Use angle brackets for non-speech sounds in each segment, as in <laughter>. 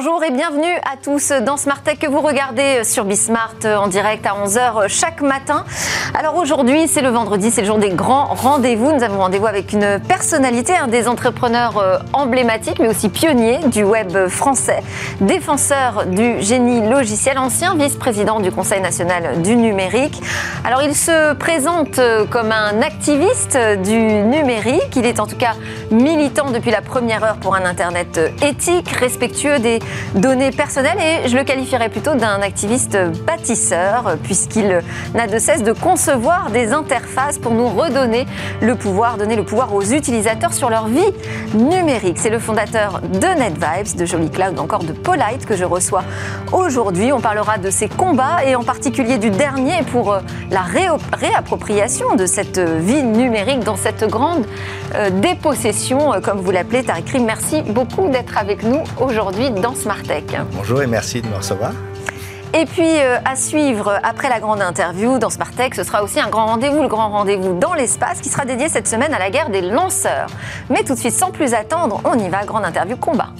Bonjour et bienvenue à tous dans Smart Tech que vous regardez sur Bismart en direct à 11h chaque matin. Alors aujourd'hui, c'est le vendredi, c'est le jour des grands rendez-vous. Nous avons rendez-vous avec une personnalité, un des entrepreneurs euh, emblématiques, mais aussi pionniers du web français, défenseur du génie logiciel, ancien vice-président du Conseil national du numérique. Alors il se présente euh, comme un activiste du numérique. Il est en tout cas militant depuis la première heure pour un Internet éthique, respectueux des données personnelles et je le qualifierais plutôt d'un activiste bâtisseur puisqu'il n'a de cesse de concevoir des interfaces pour nous redonner le pouvoir, donner le pouvoir aux utilisateurs sur leur vie numérique. C'est le fondateur de NetVibes, de Jolly Cloud, encore de Polite que je reçois aujourd'hui. On parlera de ses combats et en particulier du dernier pour euh, la réappropriation de cette vie numérique dans cette grande euh, dépossession, euh, comme vous l'appelez, Tariq Merci beaucoup d'être avec nous aujourd'hui dans Smartech. Bonjour et merci de me recevoir. Et puis euh, à suivre après la grande interview dans Smartech, ce sera aussi un grand rendez-vous, le grand rendez-vous dans l'espace qui sera dédié cette semaine à la guerre des lanceurs. Mais tout de suite, sans plus attendre, on y va, grande interview combat.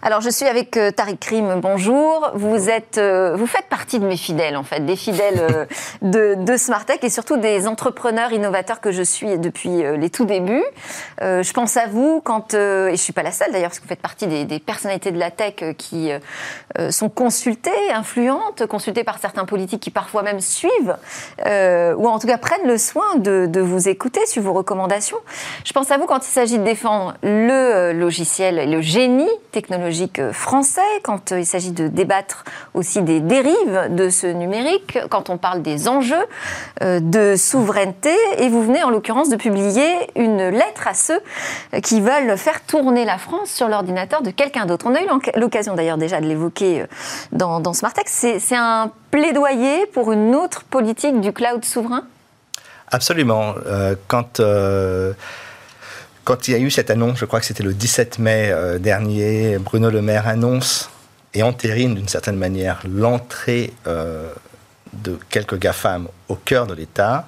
Alors, je suis avec euh, Tariq Krim. Bonjour. Vous êtes, euh, vous faites partie de mes fidèles, en fait, des fidèles euh, <laughs> de, de Smartech et surtout des entrepreneurs innovateurs que je suis depuis les tout débuts. je pense à vous quand, et je suis pas la seule d'ailleurs, parce que vous faites partie des, des personnalités de la tech qui sont consultées, influentes, consultées par certains politiques qui parfois même suivent, ou en tout cas prennent le soin de, de vous écouter, sur vos recommandations. Je pense à vous quand il s'agit de défendre le logiciel et le génie technologique français, quand euh, il s'agit de débattre aussi des dérives de ce numérique, quand on parle des enjeux euh, de souveraineté. Et vous venez en l'occurrence de publier une lettre à ceux qui veulent faire tourner la France sur l'ordinateur de quelqu'un d'autre. On a eu l'occasion d'ailleurs déjà de l'évoquer euh, dans, dans Smartex. C'est un plaidoyer pour une autre politique du cloud souverain? Absolument. quand quand il y a eu cette annonce, je crois que c'était le 17 mai euh, dernier, Bruno Le Maire annonce et entérine d'une certaine manière l'entrée euh, de quelques GAFAM au cœur de l'État.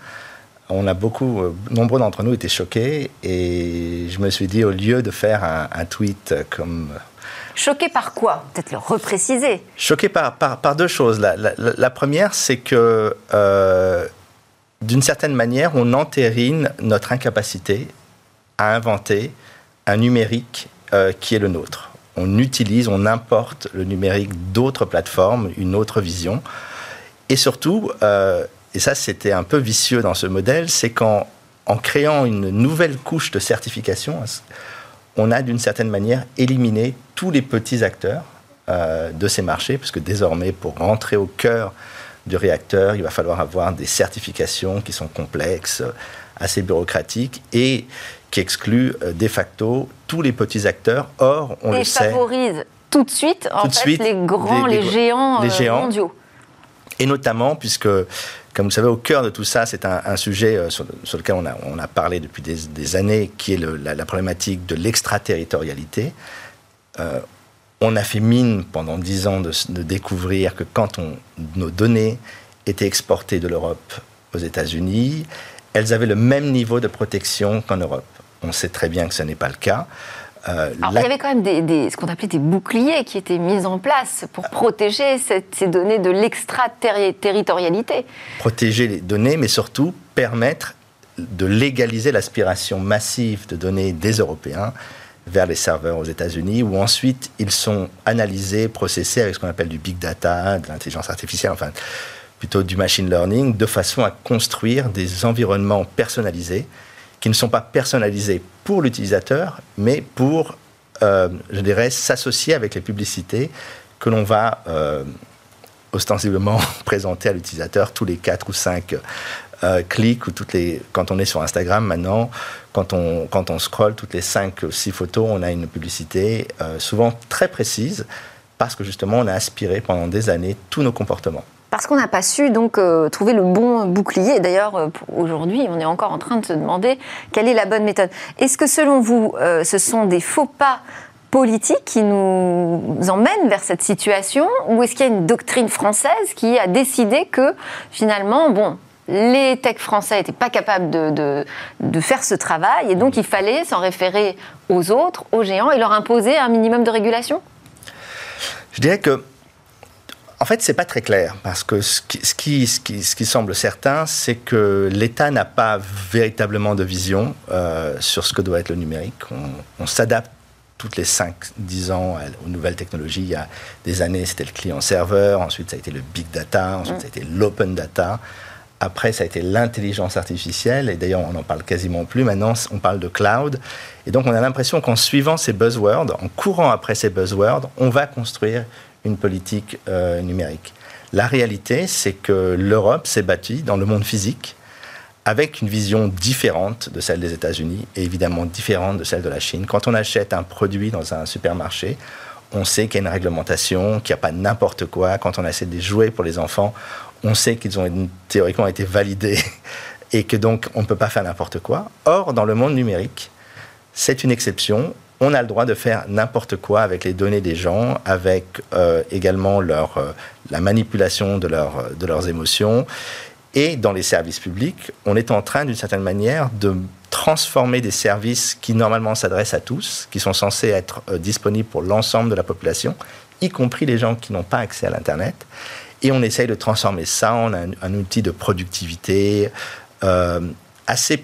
On a beaucoup, euh, nombreux d'entre nous étaient choqués et je me suis dit, au lieu de faire un, tweet comme Choqué par quoi? Peut-être le repréciser. Choqué par, par, deux choses. La, première, c'est que, d'une certaine manière, on entérine notre incapacité à inventer un numérique euh, qui est le nôtre. On utilise, on importe le numérique d'autres plateformes, une autre vision. Et surtout, euh, et ça c'était un peu vicieux dans ce modèle, c'est qu'en en créant une nouvelle couche de certification, on a d'une certaine manière éliminé tous les petits acteurs euh, de ces marchés, puisque désormais, pour rentrer au cœur du réacteur, il va falloir avoir des certifications qui sont complexes, assez bureaucratiques, et qui exclut euh, de facto tous les petits acteurs. Or, on le sait. Et favorise tout de suite, en fait, les grands, les, géants, les euh, géants mondiaux. Et notamment, puisque, comme vous savez, au cœur de tout ça, c'est un, sujet euh, sur, lequel on a, on a, parlé depuis des, années, qui est la, problématique de l'extraterritorialité. on a fait mine pendant dix ans de, de découvrir que quand on, nos données étaient exportées de l'Europe aux États-Unis, elles avaient le même niveau de protection qu'en Europe. On sait très bien que ce n'est pas le cas. Euh, Alors, il y avait quand même des, ce qu'on appelait des boucliers qui étaient mis en place pour protéger ces données de l'extraterritorialité. Protéger les données, mais surtout permettre de légaliser l'aspiration massive de données des Européens vers les serveurs aux États-Unis, où ensuite ils sont analysés, processés avec ce qu'on appelle du big data, de l'intelligence artificielle, enfin plutôt du machine learning, de façon à construire des environnements personnalisés qui ne sont pas personnalisés pour l'utilisateur, mais pour, euh, je dirais, s'associer avec les publicités que l'on va euh, ostensiblement <laughs> présenter à l'utilisateur tous les 4 ou 5 euh, clics ou toutes les quand on est sur Instagram maintenant quand on quand on scrolle toutes les 5 ou 6 photos on a une publicité souvent très précise parce que justement on a aspiré pendant des années tous nos comportements parce qu'on n'a pas su donc euh, trouver le bon bouclier. D'ailleurs, euh, aujourd'hui, on est encore en train de se demander quelle est la bonne méthode. Est-ce que selon vous, euh, ce sont des faux pas politiques qui nous emmènent vers cette situation, ou est-ce qu'il y a une doctrine française qui a décidé que finalement, bon, les tech français n'étaient pas capables de, de, faire ce travail, et donc il fallait s'en référer aux autres, aux géants, et leur imposer un minimum de régulation? Je dirais que en fait, c'est pas très clair parce que ce qui, ce qui, ce qui, ce qui semble certain, c'est que l'État n'a pas véritablement de vision euh, sur ce que doit être le numérique. On, s'adapte toutes les 5-10 ans aux nouvelles technologies. Il y a des années, c'était le client-serveur, ensuite ça a été le big data, ensuite mm. ça a été l'open data. Après, ça a été l'intelligence artificielle, et d'ailleurs, on n'en parle quasiment plus. Maintenant, on parle de cloud. Et donc, on a l'impression qu'en suivant ces buzzwords, en courant après ces buzzwords, on va construire une politique euh, numérique. La réalité, c'est que l'Europe s'est bâtie dans le monde physique avec une vision différente de celle des États-Unis et évidemment différente de celle de la Chine. Quand on achète un produit dans un supermarché, on sait qu'il y a une réglementation, qu'il n'y a pas n'importe quoi. Quand on achète des jouets pour les enfants, on sait qu'ils ont théoriquement été validés <laughs> et que donc on ne peut pas faire n'importe quoi. Or, dans le monde numérique, c'est une exception on a le droit de faire n'importe quoi avec les données des gens, avec euh, également euh, la manipulation de, leur, de leurs émotions. Et dans les services publics, on est en train, d'une certaine manière, de transformer des services qui normalement s'adressent à tous, qui sont censés être euh, disponibles pour l'ensemble de la population, y compris les gens qui n'ont pas accès à l'Internet. Et on essaye de transformer ça en un, outil de productivité assez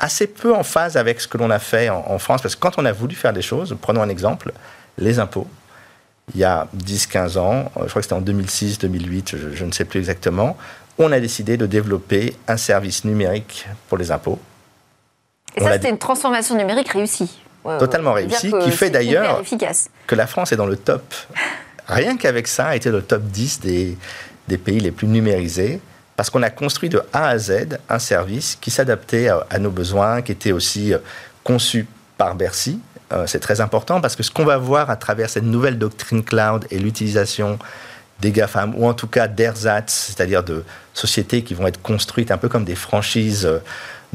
assez peu en phase avec ce que l'on a fait en, France, parce que quand on a voulu faire des choses, prenons un exemple, les impôts, il y a 10-15 ans, euh, je crois que c'était en 2006-2008, je, ne sais plus exactement, on a décidé de développer un service numérique pour les impôts. Et ça, c'était une transformation numérique réussie. Totalement réussie, qui fait d'ailleurs que la France est dans le top. <laughs> Rien qu'avec ça, a été le top 10 des, des pays les plus numérisés parce qu'on a construit de A à Z un service qui s'adaptait à, nos besoins, qui était aussi euh, conçu par Bercy. Euh, c'est très important parce que ce qu'on va voir à travers cette nouvelle doctrine cloud et l'utilisation des GAFAM, ou en tout cas d'ersatz, c'est-à-dire de sociétés qui vont être construites un peu comme des franchises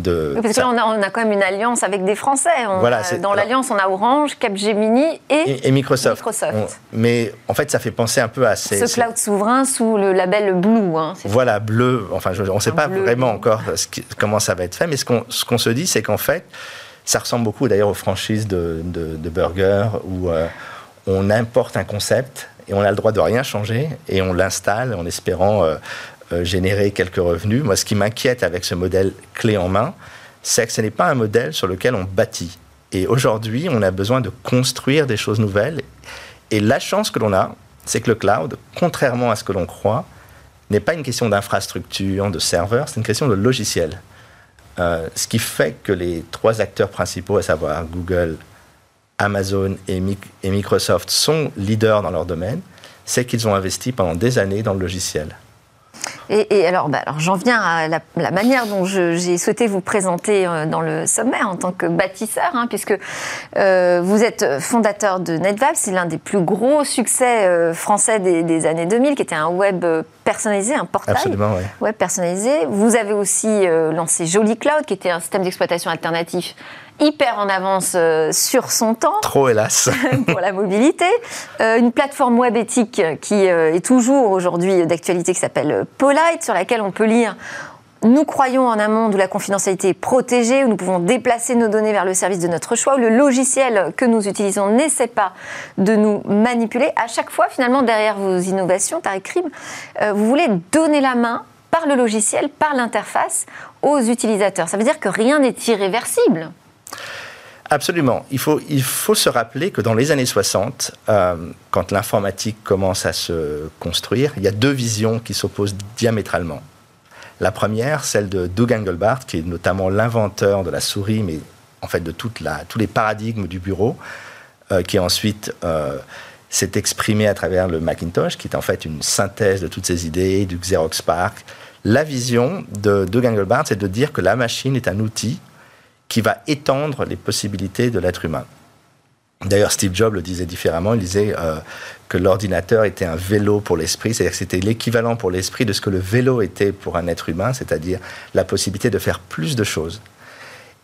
parce que là, on a, quand même une alliance avec des Français. dans l'alliance, on a Orange, Capgemini et, et, Microsoft. mais en fait, ça fait penser un peu à ces, ce cloud souverain sous le label Blue. Hein, voilà, bleu. Enfin, on ne sait pas vraiment encore comment ça va être fait, mais ce qu'on se dit, c'est qu'en fait, ça ressemble beaucoup d'ailleurs aux franchises de, de, burgers où euh, on importe un concept et on a le droit de rien changer et on l'installe en espérant euh, générer quelques revenus. Moi, ce qui m'inquiète avec ce modèle clé en main, c'est que ce n'est pas un modèle sur lequel on bâtit. Et aujourd'hui, on a besoin de construire des choses nouvelles. Et la chance que l'on a, c'est que le cloud, contrairement à ce que l'on croit, n'est pas une question d'infrastructure, de serveur, c'est une question de logiciel. Euh, ce qui fait que les trois acteurs principaux, à savoir Google, Amazon et Microsoft, sont leaders dans leur domaine, c'est qu'ils ont investi pendant des années dans le logiciel. Et, alors, bah, alors j'en viens à la, manière dont j'ai souhaité vous présenter euh, dans le sommaire en tant que bâtisseur, hein, puisque euh, vous êtes fondateur de NetVab, c'est l'un des plus gros succès euh, français des, années 2000, qui était un web personnalisé, un portail. Web personnalisé. Vous avez aussi lancé Joli Cloud, qui était un système d'exploitation alternatif hyper en avance euh, sur son temps. Trop hélas. <laughs> pour la mobilité. Euh, une plateforme web éthique qui euh, est toujours aujourd'hui d'actualité qui s'appelle Polite, sur laquelle on peut lire nous croyons en un monde où la confidentialité est protégée, où nous pouvons déplacer nos données vers le service de notre choix, où le logiciel que nous utilisons n'essaie pas de nous manipuler. À chaque fois, finalement, derrière vos innovations, Tariq Krim, vous voulez donner la main par le logiciel, par l'interface, aux utilisateurs. Ça veut dire que rien n'est irréversible. Absolument. Il faut, il faut se rappeler que dans les années 60, euh, quand l'informatique commence à se construire, il y a deux visions qui s'opposent diamétralement. La première, celle de Doug Engelbart, qui est notamment l'inventeur de la souris, mais en fait de la, tous les paradigmes du bureau, euh, qui ensuite euh, s'est exprimé à travers le Macintosh, qui est en fait une synthèse de toutes ces idées, du Xerox PARC. La vision de Doug Engelbart, c'est de dire que la machine est un outil qui va étendre les possibilités de l'être humain. D'ailleurs, Steve Jobs le disait différemment. Il disait euh, que l'ordinateur était un vélo pour l'esprit, c'est-à-dire que c'était l'équivalent pour l'esprit de ce que le vélo était pour un être humain, c'est-à-dire la possibilité de faire plus de choses.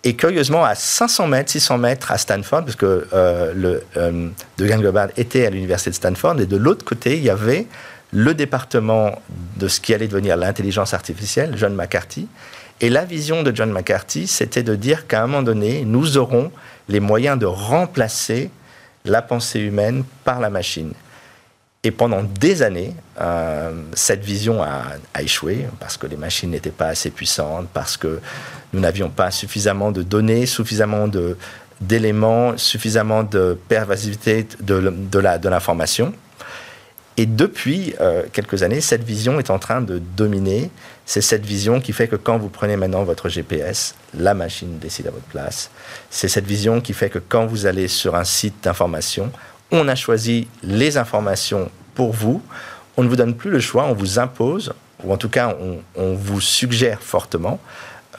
Et curieusement, à 500 mètres, 600 mètres à Stanford, parce que euh, le, euh, de était à l'université de Stanford, et de l'autre côté, il y avait le département de ce qui allait devenir l'intelligence artificielle, John McCarthy. Et la vision de John McCarthy, c'était de dire qu'à un moment donné, nous aurons les moyens de remplacer la pensée humaine par la machine. Et pendant des années, euh, cette vision a, échoué parce que les machines n'étaient pas assez puissantes, parce que nous n'avions pas suffisamment de données, suffisamment d'éléments, suffisamment de pervasivité de, l'information. Et depuis euh, quelques années, cette vision est en train de dominer. C'est cette vision qui fait que quand vous prenez maintenant votre GPS, la machine décide à votre place. C'est cette vision qui fait que quand vous allez sur un site d'information, on a choisi les informations pour vous. On ne vous donne plus le choix, on vous impose, ou en tout cas, on, vous suggère fortement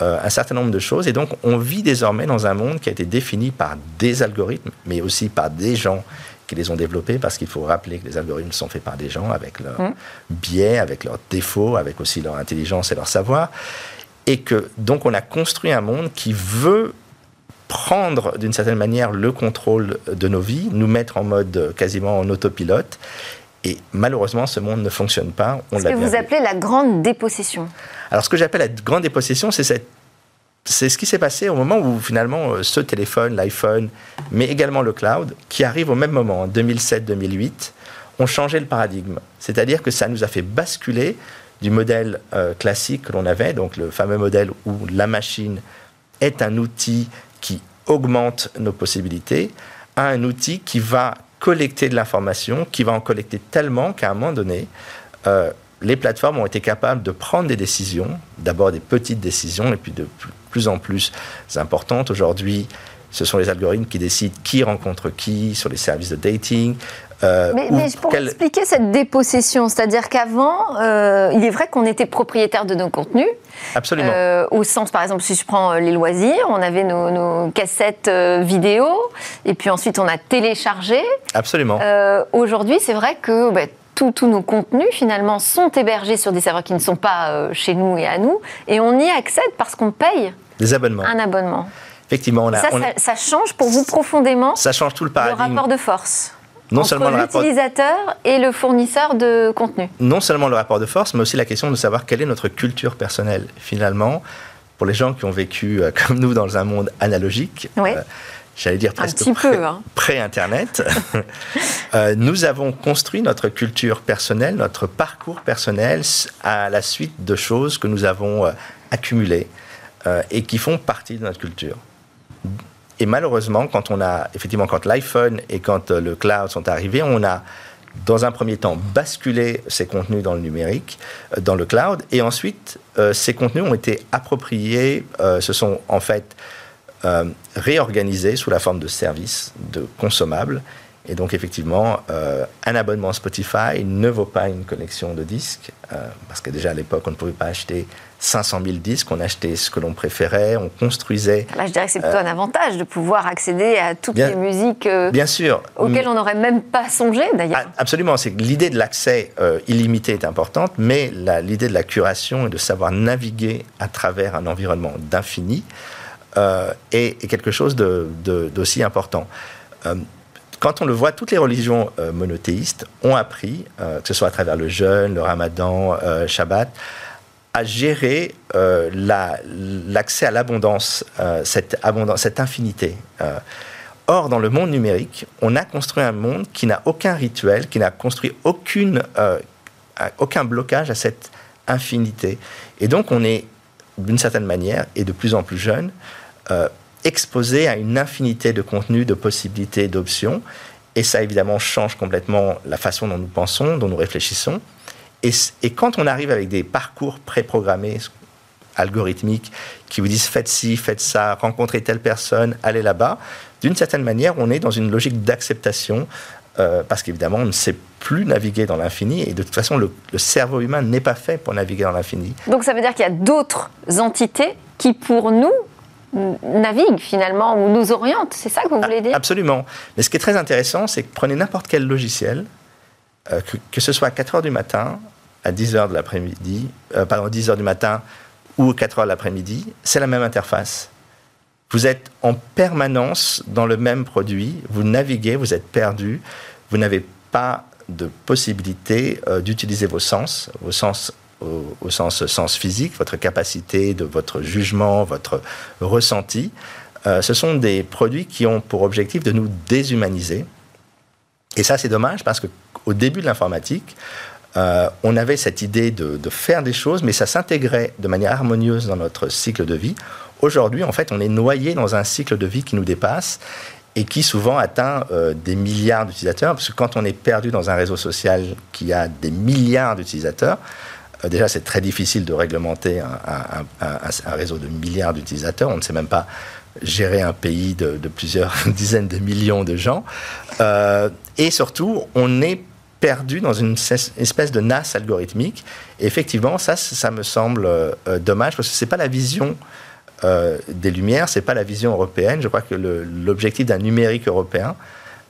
euh, un certain nombre de choses. Et donc, on vit désormais dans un monde qui a été défini par des algorithmes, mais aussi par des gens qui les ont développés, parce qu'il faut rappeler que les algorithmes sont faits par des gens avec leurs mmh. biais, avec leurs défauts, avec aussi leur intelligence et leur savoir. Et que donc on a construit un monde qui veut prendre d'une certaine manière le contrôle de nos vies, nous mettre en mode quasiment en autopilote. Et malheureusement, ce monde ne fonctionne pas. On ce que vous appelez la grande dépossession? Alors, ce que j'appelle la grande dépossession, c'est cette c'est ce qui s'est passé au moment où finalement euh, ce téléphone, l'iPhone, mais également le cloud, qui arrive au même moment, en 2007-2008, ont changé le paradigme. C'est-à-dire que ça nous a fait basculer du modèle euh, classique que l'on avait, donc le fameux modèle où la machine est un outil qui augmente nos possibilités à un outil qui va collecter de l'information, qui va en collecter tellement qu'à un moment donné, euh, les plateformes ont été capables de prendre des décisions, d'abord des petites décisions et puis de plus en plus importantes. Aujourd'hui, ce sont les algorithmes qui décident qui rencontre qui sur les services de dating. Euh, mais, pour expliquer cette dépossession, c'est-à-dire qu'avant, euh, il est vrai qu'on était propriétaire de nos contenus. Absolument. Euh, au sens, par exemple, si je prends les loisirs, on avait nos, cassettes vidéo, et puis ensuite on a téléchargé. Absolument. Aujourd'hui, c'est vrai que bah, tous nos contenus finalement sont hébergés sur des serveurs qui ne sont pas chez nous et à nous, et on y accède parce qu'on paye des abonnements. un abonnement. Effectivement, on a, ça, ça, change pour vous profondément. Ça change tout le paradigme. Le rapport de force non entre l'utilisateur et le fournisseur de contenu. Non seulement le rapport de force, mais aussi la question de savoir quelle est notre culture personnelle. Finalement, pour les gens qui ont vécu euh, comme nous dans un monde analogique, euh, j'allais dire presque hein. pré-Internet, <laughs> euh, nous avons construit notre culture personnelle, notre parcours personnel à la suite de choses que nous avons accumulées et qui font partie de notre culture. Et malheureusement, quand on a, effectivement, quand l'iPhone et quand euh, le cloud sont arrivés, on a, dans un premier temps, basculé ces contenus dans le numérique, euh, dans le cloud, et ensuite, euh, ces contenus ont été appropriés, se sont en fait réorganisés sous la forme de services, de consommables. Et donc, effectivement, un abonnement Spotify ne vaut pas une collection de disques, parce que déjà à l'époque, on ne pouvait pas acheter 500 000 disques, on achetait ce que l'on préférait, on construisait. Là, je dirais que c'est plutôt un avantage de pouvoir accéder à toutes les musiques euh, bien sûr. auxquelles on n'aurait même pas songé d'ailleurs. Ah, absolument, c'est l'idée de l'accès euh, illimité est importante, mais l'idée de la curation et de savoir naviguer à travers un environnement d'infini euh, est, quelque chose d'aussi de, important. quand on le voit, toutes les religions monothéistes ont appris, que ce soit à travers le jeûne, le ramadan, Shabbat, à gérer euh, l'accès à l'abondance, euh, cette abondance, cette infinité. Euh. or, dans le monde numérique, on a construit un monde qui n'a aucun rituel, qui n'a construit aucun blocage à cette infinité. Et donc, on est, d'une certaine manière, et de plus en plus jeune, exposé à une infinité de contenus, de possibilités, d'options. Et ça, évidemment, change complètement la façon dont nous pensons, dont nous réfléchissons. Et, quand on arrive avec des parcours préprogrammés, algorithmiques, qui vous disent faites ci, faites ça, rencontrez telle personne, allez là-bas, d'une certaine manière, on est dans une logique d'acceptation, euh, parce qu'évidemment, on ne sait plus naviguer dans l'infini, et de toute façon, le, cerveau humain n'est pas fait pour naviguer dans l'infini. Donc ça veut dire qu'il y a d'autres entités qui, pour nous, naviguent finalement ou nous orientent. C'est ça que vous voulez dire? Absolument. Mais ce qui est très intéressant, c'est que prenez n'importe quel logiciel, euh, que, que, ce soit à 4 heures du matin, à 10 heures de l'après-midi, euh, pardon, 10 heures du matin ou 4 heures de l'après-midi, c'est la même interface. Vous êtes en permanence dans le même produit, vous naviguez, vous êtes perdu, vous n'avez pas de possibilité euh, d'utiliser vos sens, vos sens au, sens, physique, votre capacité de votre jugement, votre ressenti. Euh, ce sont des produits qui ont pour objectif de nous déshumaniser. Et ça, c'est dommage parce qu'au début de l'informatique, euh, on avait cette idée de, faire des choses, mais ça s'intégrait de manière harmonieuse dans notre cycle de vie. Aujourd'hui, en fait, on est noyé dans un cycle de vie qui nous dépasse et qui souvent atteint euh, des milliards d'utilisateurs, parce que quand on est perdu dans un réseau social qui a des milliards d'utilisateurs, déjà c'est très difficile de réglementer un, réseau de milliards d'utilisateurs, on ne sait même pas gérer un pays de, plusieurs <laughs> dizaines de millions de gens, et surtout on est perdu dans une espèce de nasse algorithmique. Et effectivement, ça, ça me semble euh, dommage parce que c'est pas la vision euh, des Lumières, c'est pas la vision européenne. Je crois que l'objectif d'un numérique européen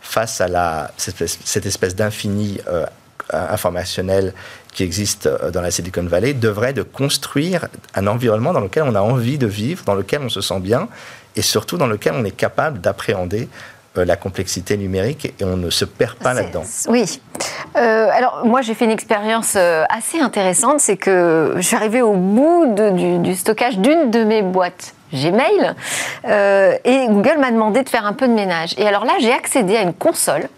face à cette espèce, d'infini euh, informationnel qui existe dans la Silicon Valley devrait de construire un environnement dans lequel on a envie de vivre, dans lequel on se sent bien et surtout dans lequel on est capable d'appréhender euh, la complexité numérique et on ne se perd pas là-dedans. Oui. Euh, alors moi j'ai fait une expérience euh, assez intéressante, c'est que je suis arrivée au bout du, stockage d'une de mes boîtes Gmail et Google m'a demandé de faire un peu de ménage. Et alors là j'ai accédé à une console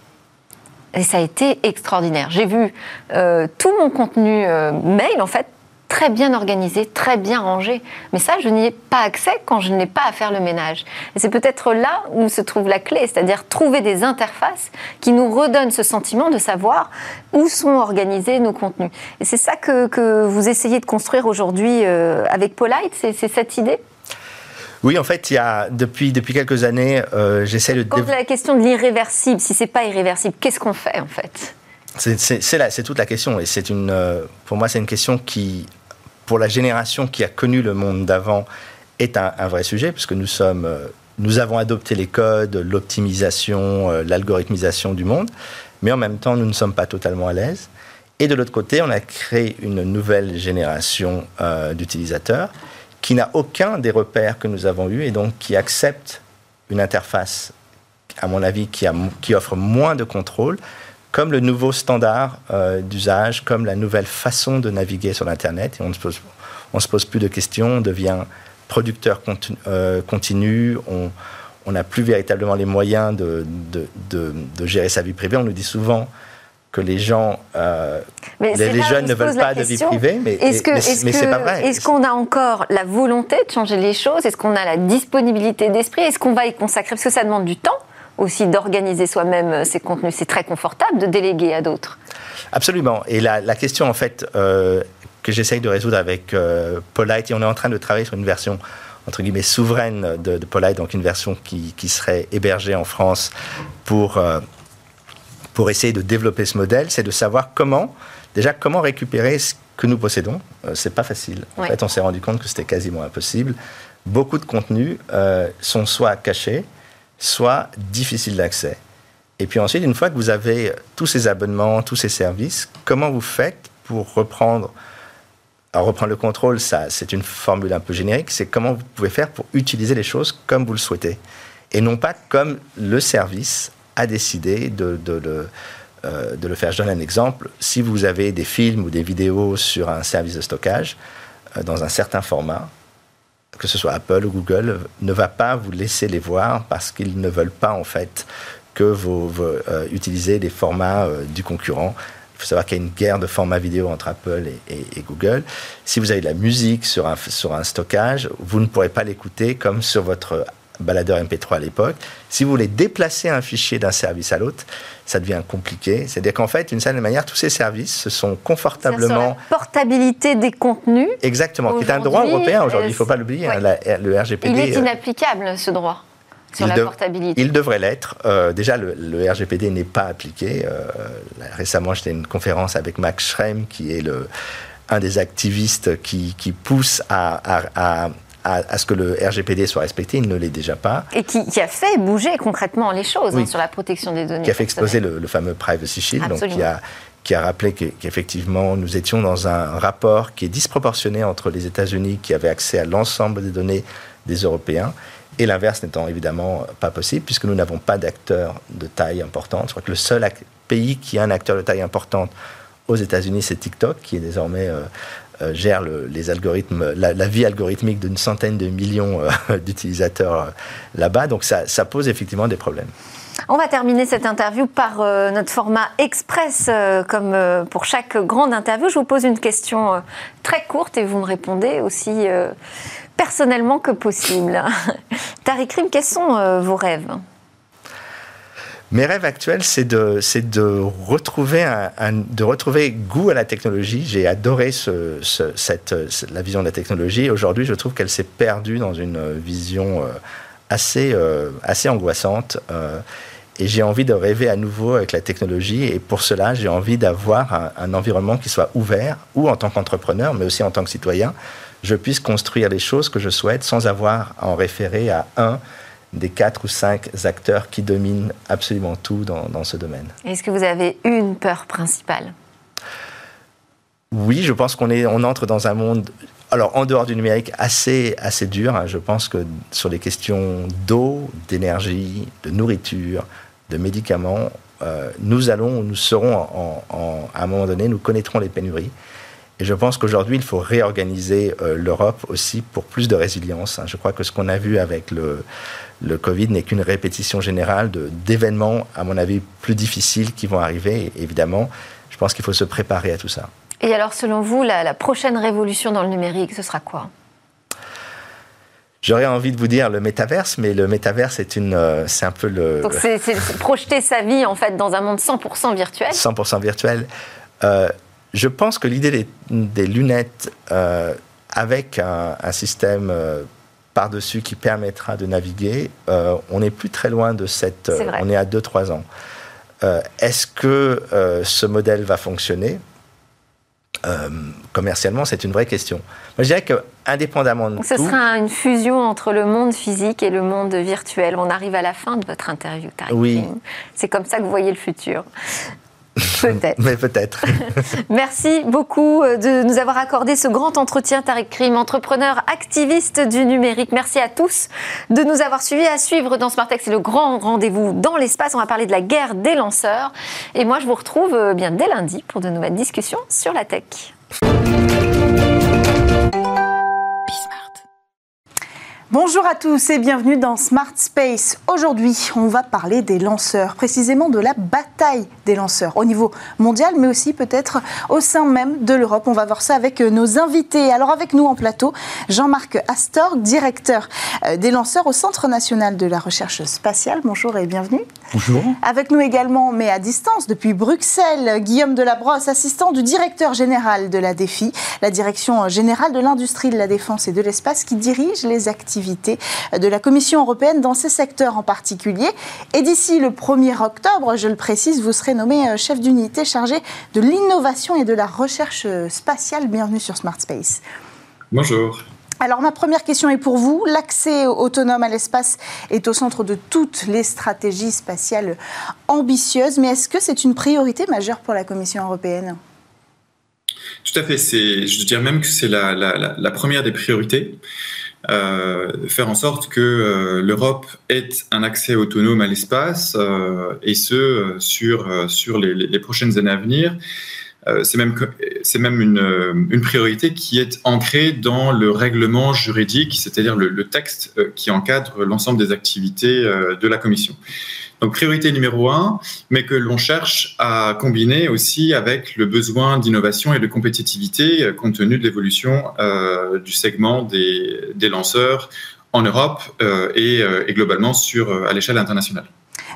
et ça a été extraordinaire. J'ai vu tout mon contenu mail en fait très bien organisé, très bien rangé. Mais ça, je n'y ai pas accès quand je n'ai pas à faire le ménage. Et c'est peut-être là où se trouve la clé, c'est-à-dire trouver des interfaces qui nous redonnent ce sentiment de savoir où sont organisés nos contenus. Et c'est ça que, vous essayez de construire aujourd'hui euh, avec Polite, c'est cette idée? Oui, en fait, il y a, depuis, depuis quelques années, euh, j'essaie de... Quand la question de l'irréversible, si c'est pas irréversible, qu'est-ce qu'on fait en fait? C'est toute la question. Et c'est une, euh, pour moi, c'est une question qui pour la génération qui a connu le monde d'avant, est un, vrai sujet, puisque nous sommes, euh, nous avons adopté les codes, l'optimisation, l'algorithmisation du monde, mais en même temps, nous ne sommes pas totalement à l'aise. Et de l'autre côté, on a créé une nouvelle génération euh, d'utilisateurs qui n'a aucun des repères que nous avons eus et donc qui accepte une interface, à mon avis, qui, offre moins de contrôle, comme le nouveau standard euh, d'usage, comme la nouvelle façon de naviguer sur l'Internet. Et on ne se pose, plus de questions, on devient producteur euh, continu, on n'a plus véritablement les moyens de, gérer sa vie privée. On nous dit souvent que les gens, euh, les, jeunes ne veulent pas de vie privée, mais, est-ce que, c'est pas vrai. Est-ce qu'on a encore la volonté de changer les choses? Est-ce qu'on a la disponibilité d'esprit? Est-ce qu'on va y consacrer? Parce que ça demande du temps aussi d'organiser soi-même euh, ses contenus. C'est très confortable de déléguer à d'autres. Absolument. Et la, question, en fait, euh, que j'essaye de résoudre avec euh, Polite, et on est en train de travailler sur une version entre guillemets souveraine de, Polite, donc une version qui, serait hébergée en France pour, pour essayer de développer ce modèle, c'est de savoir comment, déjà, comment récupérer ce que nous possédons. c'est pas facile. En fait, on s'est rendu compte que c'était quasiment impossible. Beaucoup de contenus sont soit cachés, soit difficile d'accès. Et puis ensuite, une fois que vous avez tous ces abonnements, tous ces services, comment vous faites pour reprendre alors, reprendre le contrôle, ça, c'est une formule un peu générique. C'est comment vous pouvez faire pour utiliser les choses comme vous le souhaitez. Et non pas comme le service a décidé de, de, le, euh, de le faire. Je donne un exemple. Si vous avez des films ou des vidéos sur un service de stockage, euh, dans un certain format, que ce soit Apple ou Google, ne va pas vous laisser les voir parce qu'ils ne veulent pas en fait que vous, euh, utilisez les formats euh, du concurrent. Il faut savoir qu'il y a une guerre de formats vidéo entre Apple et, Google. Si vous avez de la musique sur un, sur un stockage, vous ne pourrez pas l'écouter comme sur votre baladeur MP3 à l'époque. Si vous voulez déplacer un fichier d'un service à l'autre, ça devient compliqué. C'est-à-dire qu'en fait, d'une certaine manière, tous ces services se sont confortablement... La portabilité des contenus. Exactement, qui est un droit européen aujourd'hui, il ne faut pas l'oublier. Hein, le RGPD... Il est euh, inapplicable, ce droit. Sur la portabilité. Il devrait l'être. Euh, déjà, le, RGPD n'est pas appliqué. Euh, récemment, j'étais à une conférence avec Max Schremm, qui est le, un des activistes qui, qui pousse à, à, ce que le RGPD soit respecté, il ne l'est déjà pas. Et qui, a fait bouger concrètement les choses hein, sur la protection des données. Qui a fait exploser le, fameux Privacy Shield, donc qui a, qui a rappelé qu'effectivement nous étions dans un rapport qui est disproportionné entre les États-Unis qui avaient accès à l'ensemble des données des Européens et l'inverse n'étant évidemment pas possible puisque nous n'avons pas d'acteurs de taille importante. Je crois que le seul pays qui a un acteur de taille importante aux États-Unis, c'est TikTok, qui est désormais gère les algorithmes, la, vie algorithmique d'une centaine de millions <laughs> d'utilisateurs là-bas. Donc ça, pose effectivement des problèmes. On va terminer cette interview par euh, notre format express, euh, comme euh, pour chaque grande interview. Je vous pose une question très courte et vous me répondez aussi personnellement que possible. <laughs> Tariq Rim, quels sont vos rêves? Mes rêves actuels, c'est de, retrouver goût à la technologie. J'ai adoré la vision de la technologie. Aujourd'hui, je trouve qu'elle s'est perdue dans une vision assez, assez angoissante. Et j'ai envie de rêver à nouveau avec la technologie. Et pour cela, j'ai envie d'avoir un, environnement qui soit ouvert, ou en tant qu'entrepreneur, mais aussi en tant que citoyen, je puisse construire les choses que je souhaite sans avoir à en référer à un des quatre ou cinq acteurs qui dominent absolument tout dans, ce domaine. Est-ce que vous avez une peur principale? Oui, je pense qu'on on entre dans un monde alors en dehors du numérique, assez, assez dur. Hein. Je pense que sur les questions d'eau, d'énergie, de nourriture, de médicaments, euh, nous allons, nous serons à un moment donné, nous connaîtrons les pénuries. Et je pense qu'aujourd'hui, il faut réorganiser euh, l'Europe aussi pour plus de résilience. Hein. Je crois que ce qu'on a vu avec le, le Covid n'est qu'une répétition générale d'événements, à mon avis, plus difficiles qui vont arriver. Et évidemment, je pense qu'il faut se préparer à tout ça. Et alors, selon vous, la, la prochaine révolution dans le numérique, ce sera quoi? J'aurais envie de vous dire le métaverse, mais le métaverse une, euh, c'est un peu le. Donc c'est projeter sa vie en fait dans un monde 100% virtuel. 100% virtuel. Euh, je pense que l'idée des, lunettes euh, avec un, système par-dessus qui permettra de naviguer, on n'est plus très loin de cette. on est à 2-3 ans. Est-ce que ce modèle va fonctionner? Euh, commercialement, c'est une vraie question. Moi, je dirais que, indépendamment de Ce sera une fusion entre le monde physique et le monde virtuel. On arrive à la fin de votre interview, Tariq. Oui. C'est comme ça que vous voyez le futur. Peut-être. Mais peut-être. <laughs> Merci beaucoup euh, de nous avoir accordé ce grand entretien, Tariq Krim, entrepreneur activiste du numérique. Merci à tous de nous avoir suivis. À suivre dans Smartech, c'est le grand rendez-vous dans l'espace. On va parler de la guerre des lanceurs. Et moi, je vous retrouve euh, bien dès lundi pour de nouvelles discussions sur la tech. Bonjour à tous et bienvenue dans Smart Space. Aujourd'hui, on va parler des lanceurs, précisément de la bataille des lanceurs au niveau mondial, mais aussi peut-être au sein même de l'Europe. On va voir ça avec nos invités. Alors avec nous en plateau, Jean-Marc Astor, directeur euh, des lanceurs au Centre national de la recherche spatiale. Bonjour et bienvenue. Bonjour. Avec nous également, mais à distance depuis Bruxelles, Guillaume Delabrosse, assistant du directeur général de la DEFI, la direction générale de l'industrie de la défense et de l'espace, qui dirige les activités de la Commission européenne dans ces secteurs en particulier. Et d'ici le 1er octobre, je le précise, vous serez nommé euh, chef d'unité chargé de l'innovation et de la recherche euh, spatiale. Bienvenue sur Smart Space. Bonjour. Alors ma première question est pour vous. L'accès autonome à l'espace est au centre de toutes les stratégies spatiales ambitieuses, mais est-ce que c'est une priorité majeure pour la Commission européenne? Tout à fait. Je dirais même que c'est la, la, première des priorités. Euh, faire en sorte que euh, l'Europe ait un accès autonome à l'espace euh, et ce sur sur les, prochaines années à venir. c'est même c'est même une, une, priorité qui est ancrée dans le règlement juridique, c'est-à-dire le, texte qui encadre l'ensemble des activités de la Commission. Donc priorité numéro un, mais que l'on cherche à combiner aussi avec le besoin d'innovation et de compétitivité euh, compte tenu de l'évolution euh, du segment des, lanceurs en Europe euh, et, globalement sur, à l'échelle internationale.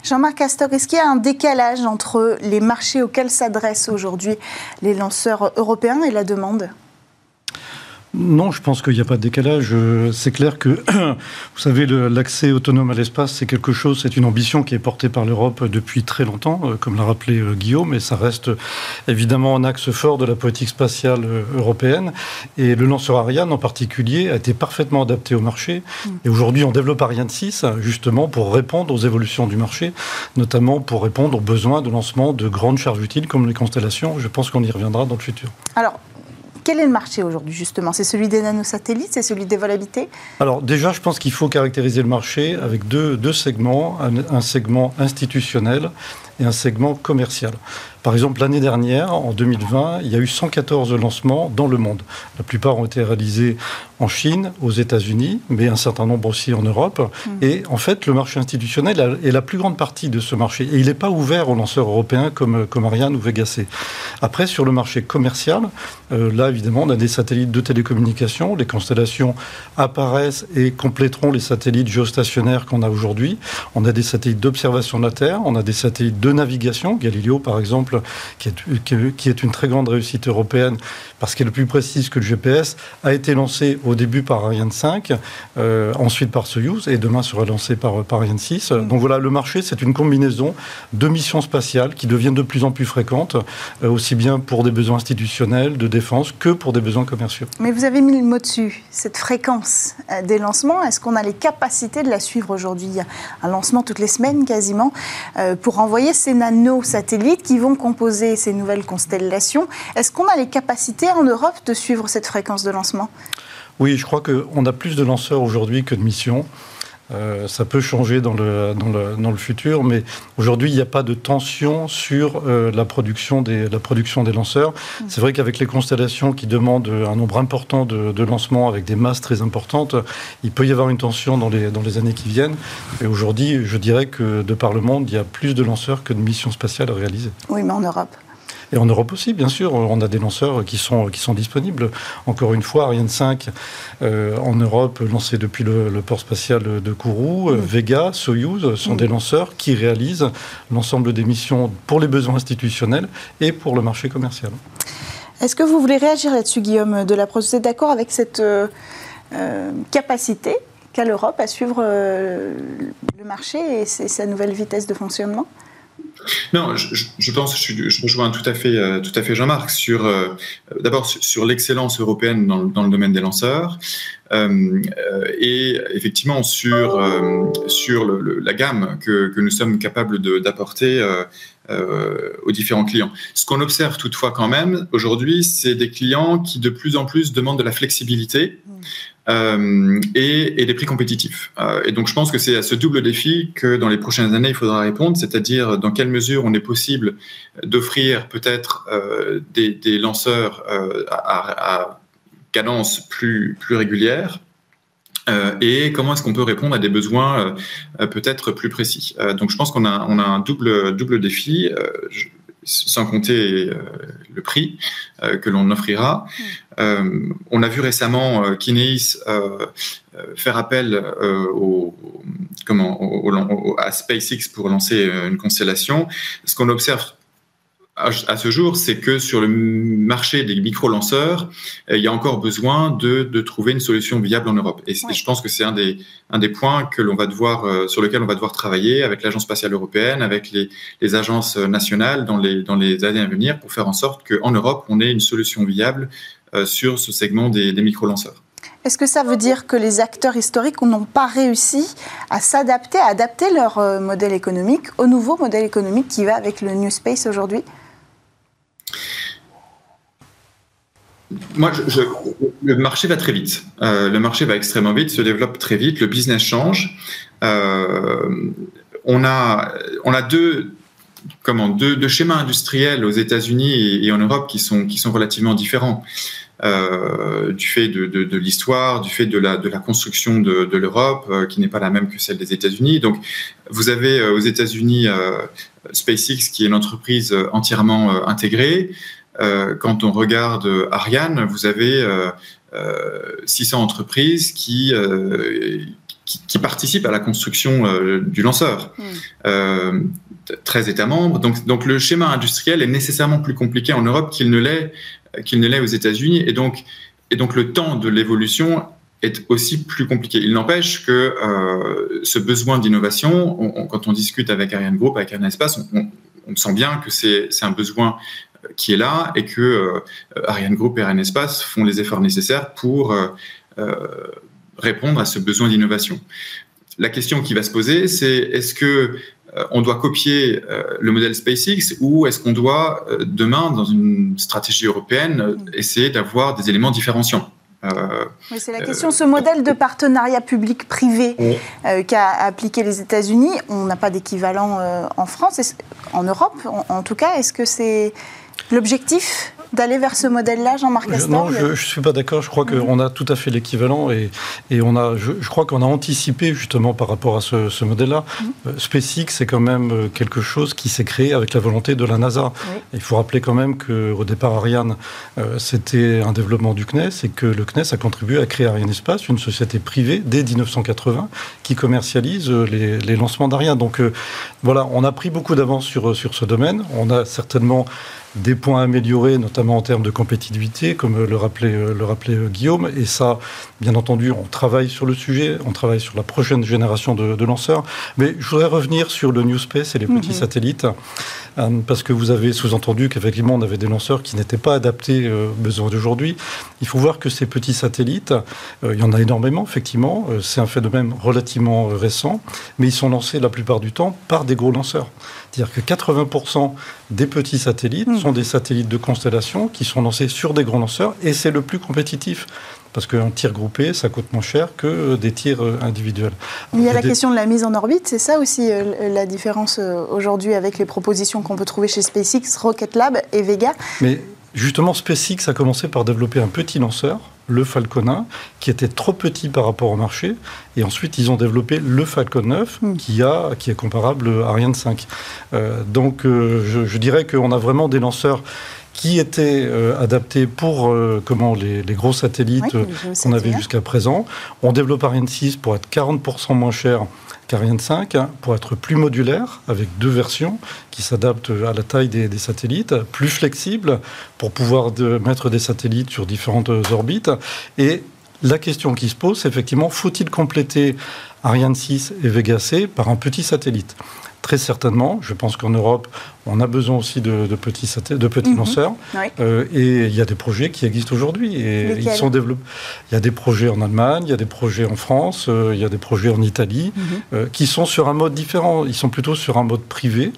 Jean-Marc Astor, est-ce qu'il y a un décalage entre les marchés auxquels s'adressent aujourd'hui les lanceurs européens et la demande? Non, je pense qu'il n'y a pas de décalage. Euh, c'est clair que, <clears throat> vous savez, l'accès autonome à l'espace, c'est quelque chose, c'est une ambition qui est portée par l'Europe depuis très longtemps, euh, comme l'a rappelé euh, Guillaume, et ça reste évidemment un axe fort de la politique spatiale européenne. Et le lanceur Ariane en particulier a été parfaitement adapté au marché. Mm. Et aujourd'hui, on développe Ariane 6 justement pour répondre aux évolutions du marché, notamment pour répondre aux besoins de lancement de grandes charges utiles comme les constellations. Je pense qu'on y reviendra dans le futur. Alors, quel est le marché aujourd'hui, justement? C'est celui des nanosatellites C'est celui des vols habités Alors, déjà, je pense qu'il faut caractériser le marché avec deux, segments. Un, segment institutionnel et un segment commercial. Par exemple, l'année dernière, en 2020, il y a eu 114 lancements dans le monde. La plupart ont été réalisés en Chine, aux États-Unis, mais un certain nombre aussi en Europe. Mm. Et en fait, le marché institutionnel est la plus grande partie de ce marché. Et il n'est pas ouvert aux lanceurs européens comme, comme Ariane ou Vega C. Après, sur le marché commercial, euh, là, évidemment, on a des satellites de télécommunications. Les constellations apparaissent et compléteront les satellites géostationnaires qu'on a aujourd'hui. On a des satellites d'observation de la Terre, on a des satellites de navigation, Galileo par exemple, qui est, qui est une très grande réussite européenne parce qu'elle est plus précise que le GPS, a été lancé au début par Ariane 5, euh, ensuite par Soyuz, et demain sera lancé par, par Ariane 6. Donc voilà, le marché, c'est une combinaison de missions spatiales qui deviennent de plus en plus fréquentes, euh, aussi bien pour des besoins institutionnels, de défense, que pour des besoins commerciaux. Mais vous avez mis le mot dessus, cette fréquence euh, des lancements, est-ce qu'on a les capacités de la suivre aujourd'hui? Il y a un lancement toutes les semaines quasiment, pour envoyer ces nanosatellites qui vont composer ces nouvelles constellations. Est-ce qu'on a les capacités en Europe de suivre cette fréquence de lancement? Oui, je crois qu'on a plus de lanceurs aujourd'hui que de missions. Euh, ça peut changer dans le, dans le, futur, mais aujourd'hui, il n'y a pas de tension sur euh, la, production des, la production des lanceurs. Mm. C'est vrai qu'avec les constellations qui demandent un nombre important de, de, lancements avec des masses très importantes, il peut y avoir une tension dans les, dans les années qui viennent. Et aujourd'hui, je dirais que de par le monde, il y a plus de lanceurs que de missions spatiales à réaliser. Oui, mais en Europe et en Europe aussi, bien sûr, on a des lanceurs qui sont, qui sont disponibles. Encore une fois, Ariane 5 euh, en Europe, lancé depuis le, port spatial de Kourou, euh, Vega, Soyuz sont des lanceurs qui réalisent l'ensemble des missions pour les besoins institutionnels et pour le marché commercial. Est-ce que vous voulez réagir là-dessus, Guillaume de la Vous êtes d'accord avec cette euh, capacité qu'a l'Europe à suivre le marché et sa nouvelle vitesse de fonctionnement? Non, je, pense, je, je, rejoins tout à fait, euh, tout à fait Jean-Marc sur, euh, d'abord sur, l'excellence européenne dans, le domaine des lanceurs euh, et effectivement sur, sur la gamme que, que, nous sommes capables d'apporter aux différents clients. Ce qu'on observe toutefois quand même aujourd'hui, c'est des clients qui de plus en plus demandent de la flexibilité. Euh, et, des prix compétitifs. Euh, et donc je pense que c'est à ce double défi que dans les prochaines années il faudra répondre, c'est-à-dire dans quelle mesure on est possible d'offrir peut-être euh, des, lanceurs à, cadence plus, régulière. Et comment est-ce qu'on peut répondre à des besoins peut-être plus précis. donc je pense qu'on a, on a un double, double défi. Sans compter euh, le prix euh, que l'on offrira. Euh, on a vu récemment Kineis faire appel au, comment, à SpaceX pour lancer une constellation. Ce qu'on observe à ce jour, c'est que sur le marché des micro-lanceurs, euh, il y a encore besoin de, de, trouver une solution viable en Europe. Et, je pense que c'est un des, un des points que l'on va devoir, euh, sur lequel on va devoir travailler avec l'Agence spatiale européenne, avec les, les, agences nationales dans les, dans les années à venir pour faire en sorte qu'en Europe, on ait une solution viable euh, sur ce segment des, des micro-lanceurs. Est-ce que ça veut dire que les acteurs historiques n'ont pas réussi à s'adapter, à adapter leur modèle économique au nouveau modèle économique qui va avec le New Space aujourd'hui? Moi, je, le marché va très vite. Euh, le marché va extrêmement vite, se développe très vite, le business change. Euh, on, a, on a deux, comment, deux, schémas industriels aux États-Unis et, en Europe qui sont, qui sont relativement différents. Euh, du fait de, de, de l'histoire, du fait de la, de la construction de, de l'Europe, euh, qui n'est pas la même que celle des États-Unis. Donc, vous avez euh, aux États-Unis SpaceX, qui est une entreprise entièrement intégrée. Quand on regarde Ariane, vous avez 600 euh, euh, entreprises qui, qui, participent à la construction du lanceur. 13 hmm. États membres. Donc, donc le schéma industriel est nécessairement plus compliqué en Europe qu'il ne l'est qu'il ne l'est aux États-Unis. Et donc, et donc le temps de l'évolution est aussi plus compliqué. Il n'empêche que ce besoin d'innovation, quand on discute avec Ariane Group, avec Ariane Espace, on, sent bien que c'est un besoin qui est là et que euh, Ariane Group et Ariane Espace font les efforts nécessaires pour euh, euh, répondre à ce besoin d'innovation. La question qui va se poser, c'est est-ce que on doit copier le modèle SpaceX ou est-ce qu'on doit demain, dans une stratégie européenne, essayer d'avoir des éléments différenciants oui, c'est la question. Ce modèle de partenariat public-privé qu'a appliqué les États-Unis, on n'a pas d'équivalent en France, en Europe en tout cas. Est-ce que c'est l'objectif? D'aller vers ce modèle-là, Jean-Marc Astor Non, je ne suis pas d'accord. Je crois qu'on a tout à fait l'équivalent et, et on a, je, crois qu'on a anticipé justement par rapport à ce, modèle-là. Mhm. Euh, SpaceX, c'est quand même euh, quelque chose qui s'est créé avec la volonté de la NASA. Il faut rappeler quand même qu'au départ, Ariane, euh, c'était un développement du CNES et que le CNES a contribué à créer Ariane Espace, une société privée dès 1980 qui commercialise les, les lancements d'Ariane. Donc voilà, on a pris beaucoup d'avance sur, sur ce domaine. On a certainement des points améliorés, notamment en termes de compétitivité, comme le rappelait, euh, le rappelait euh, Guillaume. Et ça, bien entendu, on travaille sur le sujet, on travaille sur la prochaine génération de, lanceurs. Mais je voudrais revenir sur le New Space et les petits mhm. satellites, parce que vous avez sous-entendu qu'effectivement, on avait des lanceurs qui n'étaient pas adaptés aux besoins d'aujourd'hui. Il faut voir que ces petits satellites, il y en a énormément, effectivement. C'est un phénomène relativement récent, mais ils sont lancés la plupart du temps par des gros lanceurs. C'est-à-dire que 80% des petits satellites hmm. sont des satellites de constellation qui sont lancés sur des grands lanceurs et c'est le plus compétitif. Parce qu'un tir groupé, ça coûte moins cher que des tirs euh, individuels. Il y a la question de la mise en orbite, c'est ça aussi euh, la différence euh, aujourd'hui avec les propositions qu'on peut trouver chez SpaceX, Rocket Lab et Vega Mais justement, SpaceX a commencé par développer un petit lanceur le Falcon 1, qui était trop petit par rapport au marché. Et ensuite, ils ont développé le Falcon 9, hmm. qui, a, qui est comparable à Ariane 5. Euh, donc, euh, je, dirais qu'on a vraiment des lanceurs qui étaient euh, adaptés pour comment les, gros satellites qu'on avait jusqu'à présent. On développe Ariane 6 pour être 40% moins cher qu'Ariane 5 hein, pour être plus modulaire avec deux versions qui s'adaptent à la taille des, satellites, plus flexible pour pouvoir mettre des satellites sur différentes orbites. Et la question qui se pose, c'est effectivement, faut-il compléter Ariane 6 et Vega C par un petit satellite? Très certainement. Je pense qu'en Europe, on a besoin aussi de, petits, de petits mhm. lanceurs. Euh, et il y a des projets qui existent aujourd'hui. Et ils sont développés. Il y a des projets en Allemagne, il y a des projets en France, euh, il y a des projets en Italie, mhm. euh, qui sont sur un mode différent. Ils sont plutôt sur un mode privé.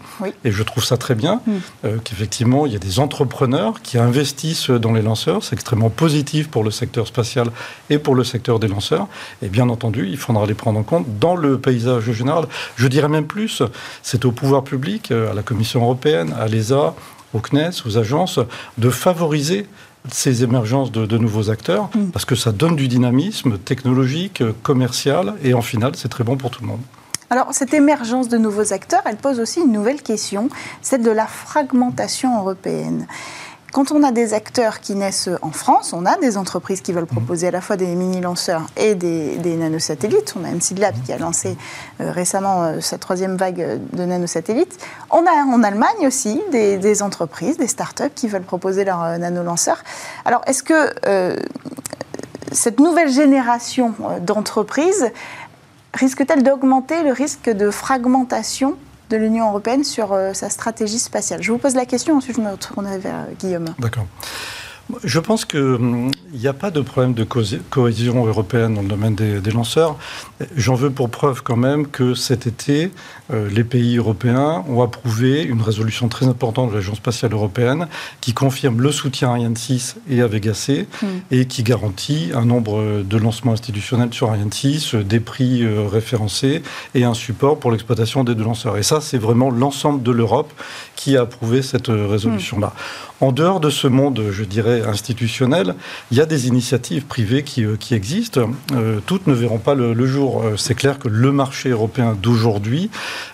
Et je trouve ça très bien mhm. qu'effectivement, il y a des entrepreneurs qui investissent dans les lanceurs. C'est extrêmement positif pour le secteur spatial et pour le secteur des lanceurs. Et bien entendu, il faudra les prendre en compte dans le paysage général. Je dirais même plus, c'est au pouvoir public, à la Commission européenne, à l'ESA, au CNES, aux agences, de favoriser ces émergences de, nouveaux acteurs, mm. parce que ça donne du dynamisme technologique, commercial, et en final, c'est très bon pour tout le monde. Alors, cette émergence de nouveaux acteurs, elle pose aussi une nouvelle question, celle de la fragmentation européenne. Quand on a des acteurs qui naissent en France, on a des entreprises qui veulent mhm. proposer à la fois des mini-lanceurs et des, nanosatellites. On a MCLab qui a lancé euh, récemment euh, sa troisième vague de nanosatellites. On a en Allemagne aussi des, entreprises, des startups qui veulent proposer leurs euh, nanolanceurs. Alors, est-ce que cette nouvelle génération d'entreprises risque-t-elle d'augmenter le risque de fragmentation de l'Union européenne sur euh, sa stratégie spatiale. Je vous pose la question, ensuite je me retournerai vers Guillaume. D'accord. Je pense qu'il hum, n'y a pas de problème de cohésion européenne dans le domaine des, lanceurs. J'en veux pour preuve quand même que cet été, euh, les pays européens ont approuvé une résolution très importante de l'Agence spatiale européenne qui confirme le soutien à Ariane 6 et à Vega C hmm. et qui garantit un nombre de lancements institutionnels sur Ariane 6, des prix euh, référencés et un support pour l'exploitation des deux lanceurs. Et ça, c'est vraiment l'ensemble de l'Europe qui a approuvé cette euh, résolution-là. En dehors de ce monde, je dirais, institutionnel, il y a des initiatives privées qui, euh, existent. Euh, toutes ne verront pas le, jour. Euh, c'est clair que le marché européen d'aujourd'hui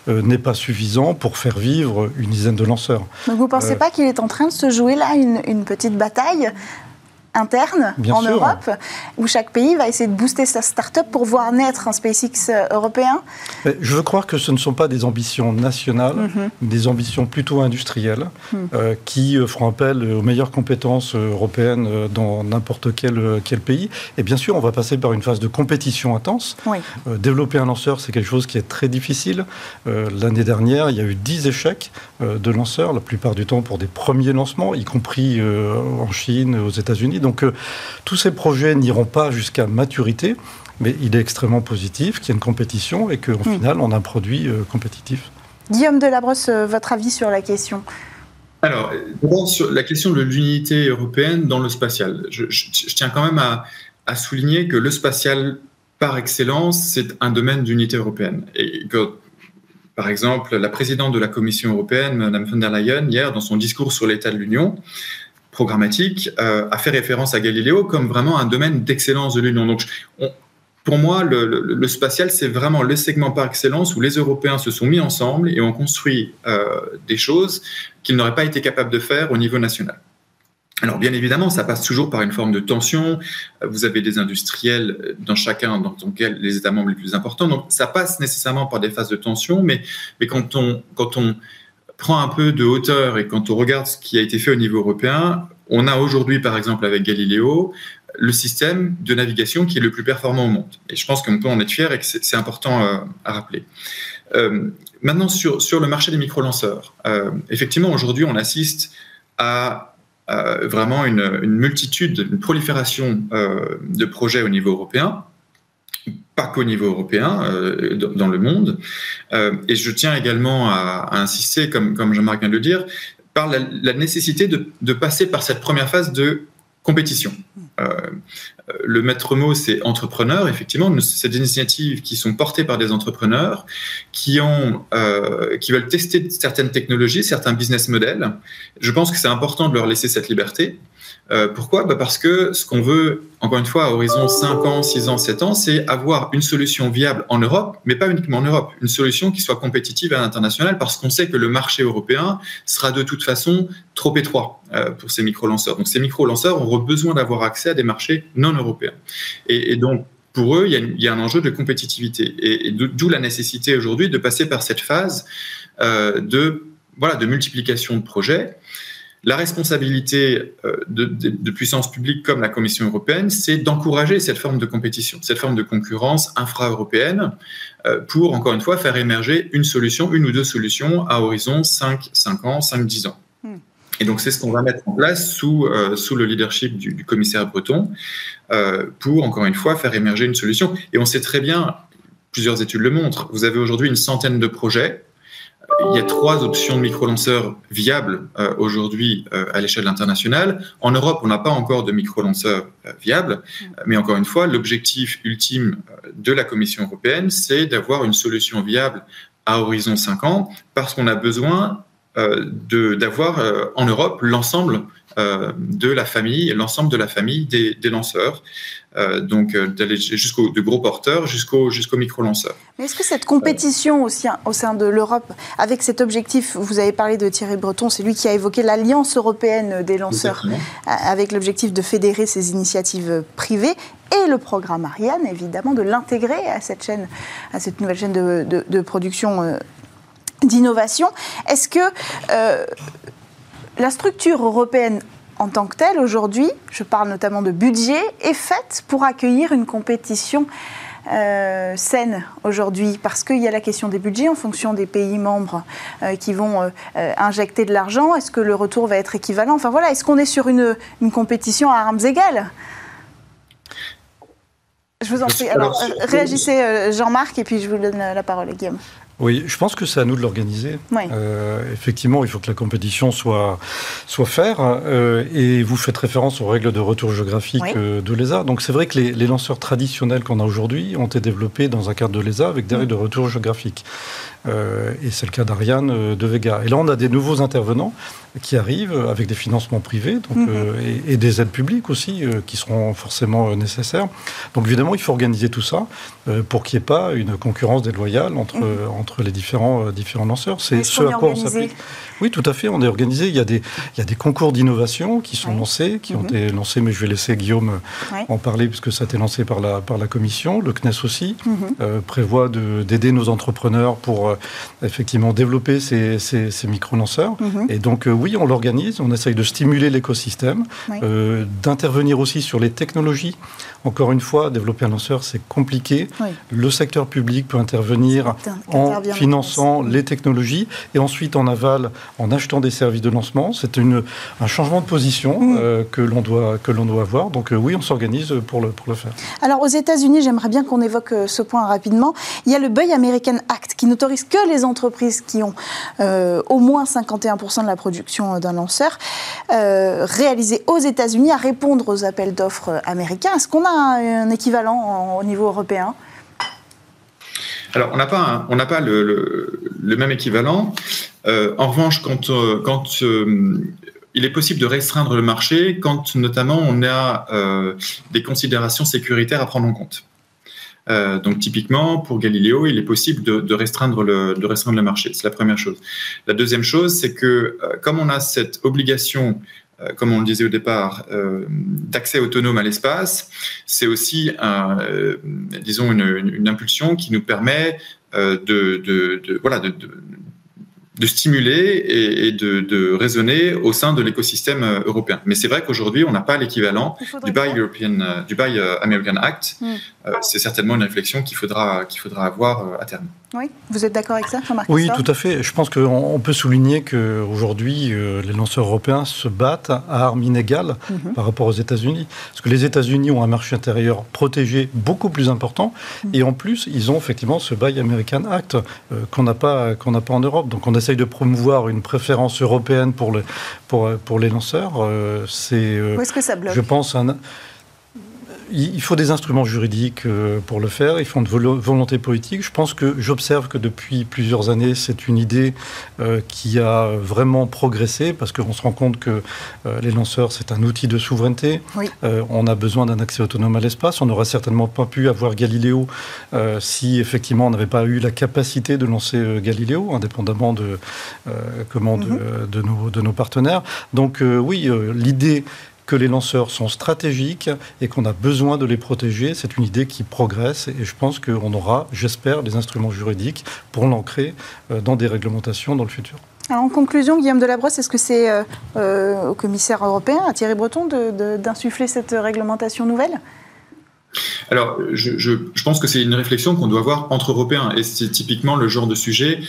n'est pas suffisant pour faire vivre une dizaine de lanceurs. Donc vous ne pensez pas qu'il est en train de se jouer là une petite bataille interne en Europe, où chaque pays va essayer de booster sa start-up pour voir naître un SpaceX euh, européen Je veux croire que ce ne sont pas des ambitions nationales, mhm. des ambitions plutôt industrielles, mhm. euh, qui euh, feront appel aux meilleures compétences européennes dans n'importe quel, quel pays. Et bien sûr, on va passer par une phase de compétition intense. développer un lanceur, c'est quelque chose qui est très difficile. L'année dernière, il y a eu 10 échecs de lanceurs, la plupart du temps pour des premiers lancements, y compris en Chine, aux États-Unis. Donc euh, tous ces projets n'iront pas jusqu'à maturité, mais il est extrêmement positif qu'il y ait une compétition et qu'au final, on a un produit euh, compétitif. Guillaume Delabrosse, euh, votre avis sur la question? Alors, sur la question de l'unité européenne dans le spatial, je, tiens quand même à, à souligner que le spatial, par excellence, c'est un domaine d'unité européenne. Et que, par exemple, la présidente de la Commission européenne, Mme von der Leyen, hier, dans son discours sur l'état de l'Union, programmatique, euh, a fait référence à Galiléo comme vraiment un domaine d'excellence de l'Union. Donc, pour moi, le, spatial, c'est vraiment le segment par excellence où les Européens se sont mis ensemble et ont construit euh, des choses qu'ils n'auraient pas été capables de faire au niveau national. Alors bien évidemment, ça passe toujours par une forme de tension. Vous avez des industriels dans chacun, dans les États membres les plus importants. Donc ça passe nécessairement par des phases de tension, mais, mais quand, on, quand on prend un peu de hauteur et quand on regarde ce qui a été fait au niveau européen, on a aujourd'hui, par exemple, avec Galileo, le système de navigation qui est le plus performant au monde. Et je pense qu'on peut en être fier et que c'est important euh, à rappeler. Euh, maintenant, sur, sur le marché des micro-lanceurs, euh, effectivement, aujourd'hui, on assiste à vraiment une, une, multitude, une prolifération de projets au niveau européen, pas qu'au niveau européen, dans le monde. et je tiens également à, insister, comme, comme Jean-Marc vient de le dire, par la, nécessité de, passer par cette première phase de compétition. Euh, le maître mot, c'est entrepreneur. Effectivement, c'est des initiatives qui sont portées par des entrepreneurs qui, ont, euh, qui veulent tester certaines technologies, certains business models. Je pense que c'est important de leur laisser cette liberté. Euh, pourquoi? Bah Parce que ce qu'on veut, encore une fois, à horizon 5 ans, 6 ans, 7 ans, c'est avoir une solution viable en Europe, mais pas uniquement en Europe, une solution qui soit compétitive à l'international, parce qu'on sait que le marché européen sera de toute façon trop étroit euh, pour ces micro-lanceurs. Donc ces micro-lanceurs auront besoin d'avoir accès à des marchés non européens. Et, donc, pour eux, il y, a, un enjeu de compétitivité. Et, et d'où la nécessité aujourd'hui de passer par cette phase euh, de, voilà, de multiplication de projets. La responsabilité euh, de, de, de puissances publiques comme la Commission européenne, c'est d'encourager cette forme de compétition, cette forme de concurrence infra-européenne euh, pour, encore une fois, faire émerger une solution, une ou deux solutions à horizon 5, 5 ans, 5, 10 ans. Hmm. Et donc, c'est ce qu'on va mettre en place sous, euh, sous le leadership du, du commissaire breton euh, pour, encore une fois, faire émerger une solution. Et on sait très bien, plusieurs études le montrent, vous avez aujourd'hui une centaine de projets il y a trois options de micro-lanceurs viables euh, aujourd'hui euh, à l'échelle internationale. En Europe, on n'a pas encore de micro-lanceurs euh, viables, mais encore une fois, l'objectif ultime de la Commission européenne, c'est d'avoir une solution viable à horizon 5 ans, parce qu'on a besoin d'avoir en Europe l'ensemble de la famille, l'ensemble de la famille des, des lanceurs. Euh, donc euh, d'aller jusqu'au de gros porteurs jusqu'au jusqu'au micro lanceurs. Mais est-ce que cette compétition aussi au sein de l'Europe, avec cet objectif, vous avez parlé de Thierry Breton, c'est lui qui a évoqué l'alliance européenne des lanceurs, Exactement. avec l'objectif de fédérer ces initiatives privées et le programme Ariane, évidemment, de l'intégrer à cette chaîne, à cette nouvelle chaîne de, de, de production euh, d'innovation. Est-ce que euh, la structure européenne en tant que telle, aujourd'hui, je parle notamment de budget, est faite pour accueillir une compétition euh, saine aujourd'hui Parce qu'il y a la question des budgets en fonction des pays membres euh, qui vont euh, injecter de l'argent. Est-ce que le retour va être équivalent? Enfin voilà, est-ce qu'on est sur une, une compétition à armes égales? Je vous en prie. Alors, réagissez, Jean-Marc, et puis je vous donne la parole, Guillaume. Oui, je pense que c'est à nous de l'organiser. Oui. Euh, effectivement, il faut que la compétition soit, soit faire. Euh, et vous faites référence aux règles de retour géographique euh, de l'ESA. Donc c'est vrai que les, les lanceurs traditionnels qu'on a aujourd'hui ont été développés dans un cadre de l'ESA avec des règles de retour géographique. Euh, et c'est le cas d'Ariane euh, de Vega. Et là, on a des nouveaux intervenants qui arrivent avec des financements privés donc, mm -hmm. et, et, des aides publiques aussi qui seront forcément nécessaires. Donc évidemment, il faut organiser tout ça pour qu'il n'y ait pas une concurrence déloyale entre, mm -hmm. entre les différents, différents lanceurs. C'est ce à quoi on s'applique. Oui, tout à fait. On est organisé. Il y a des, il y a des concours d'innovation qui sont oui. lancés, qui mm -hmm. ont été lancés, mais je vais laisser Guillaume oui. en parler puisque ça a été lancé par la, par la Commission. Le CNES aussi mm -hmm. euh, prévoit d'aider nos entrepreneurs pour euh, effectivement développer ces, ces, ces micro-lanceurs. Mm -hmm. Et donc, euh, oui, on l'organise. On essaye de stimuler l'écosystème, oui. Euh, d'intervenir aussi sur les technologies. Encore une fois, développer un lanceur, c'est compliqué. Le secteur public peut intervenir en finançant les technologies et ensuite en aval en achetant des services de lancement. C'est un changement de position mm. euh, que l'on doit, que doit avoir. Donc euh, oui, on s'organise pour le, pour le faire. Alors aux États-Unis, j'aimerais bien qu'on évoque euh, ce point rapidement. Il y a le Buy American Act qui n'autorise que les entreprises qui ont au moins 51% de la production d'un lanceur réalisé aux États-Unis à répondre aux appels d'offres américains. Est-ce qu'on a un, équivalent au niveau européen? Alors, on n'a pas, le, même équivalent. en revanche, quand, quand il est possible de restreindre le marché quand notamment on a euh, des considérations sécuritaires à prendre en compte. Euh, donc typiquement, pour Galileo, il est possible de, restreindre, le, marché. C'est la première chose. La deuxième chose, c'est que euh, comme on a cette obligation, comme on le disait au départ, d'accès autonome à l'espace, c'est aussi, un, disons, une, impulsion qui nous permet de, de, voilà, de, de stimuler et, de, raisonner au sein de l'écosystème euh, européen. Mais c'est vrai qu'aujourd'hui, on n'a pas l'équivalent du Buy, European, euh, du Buy euh, American Act. Hmm. c'est certainement une réflexion qu'il faudra, qu'il faudra avoir à terme. Oui, vous êtes d'accord avec ça, Jean-Marc Oui, tout à fait. Je pense qu'on peut souligner qu'aujourd'hui, les lanceurs européens se battent à armes inégales mhm. par rapport aux États-Unis. Parce que les États-Unis ont un marché intérieur protégé beaucoup plus important. Mhm. Et en plus, ils ont effectivement ce Buy American Act qu'on n'a pas, qu'on n'a pas en Europe. Donc on a essaye de promouvoir une préférence européenne pour, le, pour, pour les lanceurs. Euh, c'est, euh, Où est-ce que ça bloque Je pense un, il faut des instruments juridiques euh, pour le faire, il faut une volonté politique. Je pense que j'observe que depuis plusieurs années, c'est une idée euh, qui a vraiment progressé parce qu'on se rend compte que euh, les lanceurs, c'est un outil de souveraineté. on a besoin d'un accès autonome à l'espace. On n'aurait certainement pas pu avoir Galiléo si effectivement on n'avait pas eu la capacité de lancer Galiléo, indépendamment de, comment, de, de, nos, de nos partenaires. Donc oui, l'idée que les lanceurs sont stratégiques et qu'on a besoin de les protéger. C'est une idée qui progresse et je pense qu'on aura, j'espère, des instruments juridiques pour l'ancrer euh, dans des réglementations dans le futur. Alors en conclusion, Guillaume Delabrosse, est-ce que c'est euh, euh, au commissaire européen, à Thierry Breton, d'insuffler cette réglementation nouvelle? Alors, je, je, pense que c'est une réflexion qu'on doit avoir entre Européens, et c'est typiquement le genre de sujet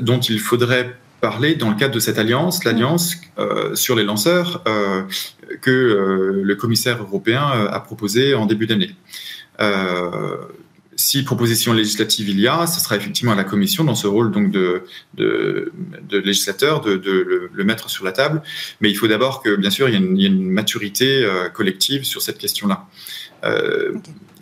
dont il faudrait parler dans le cadre de cette alliance, l'alliance euh, sur les lanceurs euh, que euh, le commissaire européen a proposé en début d'année. si proposition législative il y a, ce sera effectivement à la Commission, dans ce rôle donc de, de, législateur, de, le, mettre sur la table. Mais il faut d'abord que, bien sûr, il y ait une, maturité collective sur cette question-là.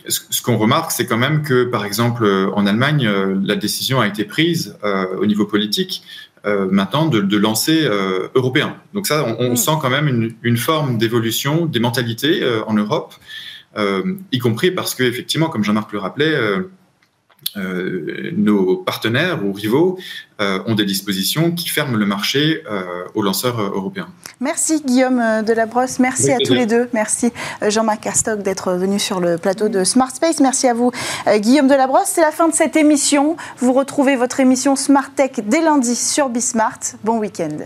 Ce, qu'on remarque, c'est quand même que, par exemple, en Allemagne, la décision a été prise au niveau politique euh, maintenant de, de lancer euh, européen. Donc ça, on, mm. sent quand même une, une forme d'évolution des mentalités euh, en Europe, y compris parce que effectivement, comme Jean-Marc le rappelait, euh, nos partenaires ou rivaux euh, ont des dispositions qui ferment le marché euh, aux lanceurs européens. Merci Guillaume Delabrosse, merci à tous les deux. Merci Jean-Marc Castoc d'être venu sur le plateau de Smart Space. Merci à vous Guillaume Delabrosse. C'est la fin de cette émission. Vous retrouvez votre émission Smart Tech dès lundi sur Bismart. Bon week-end.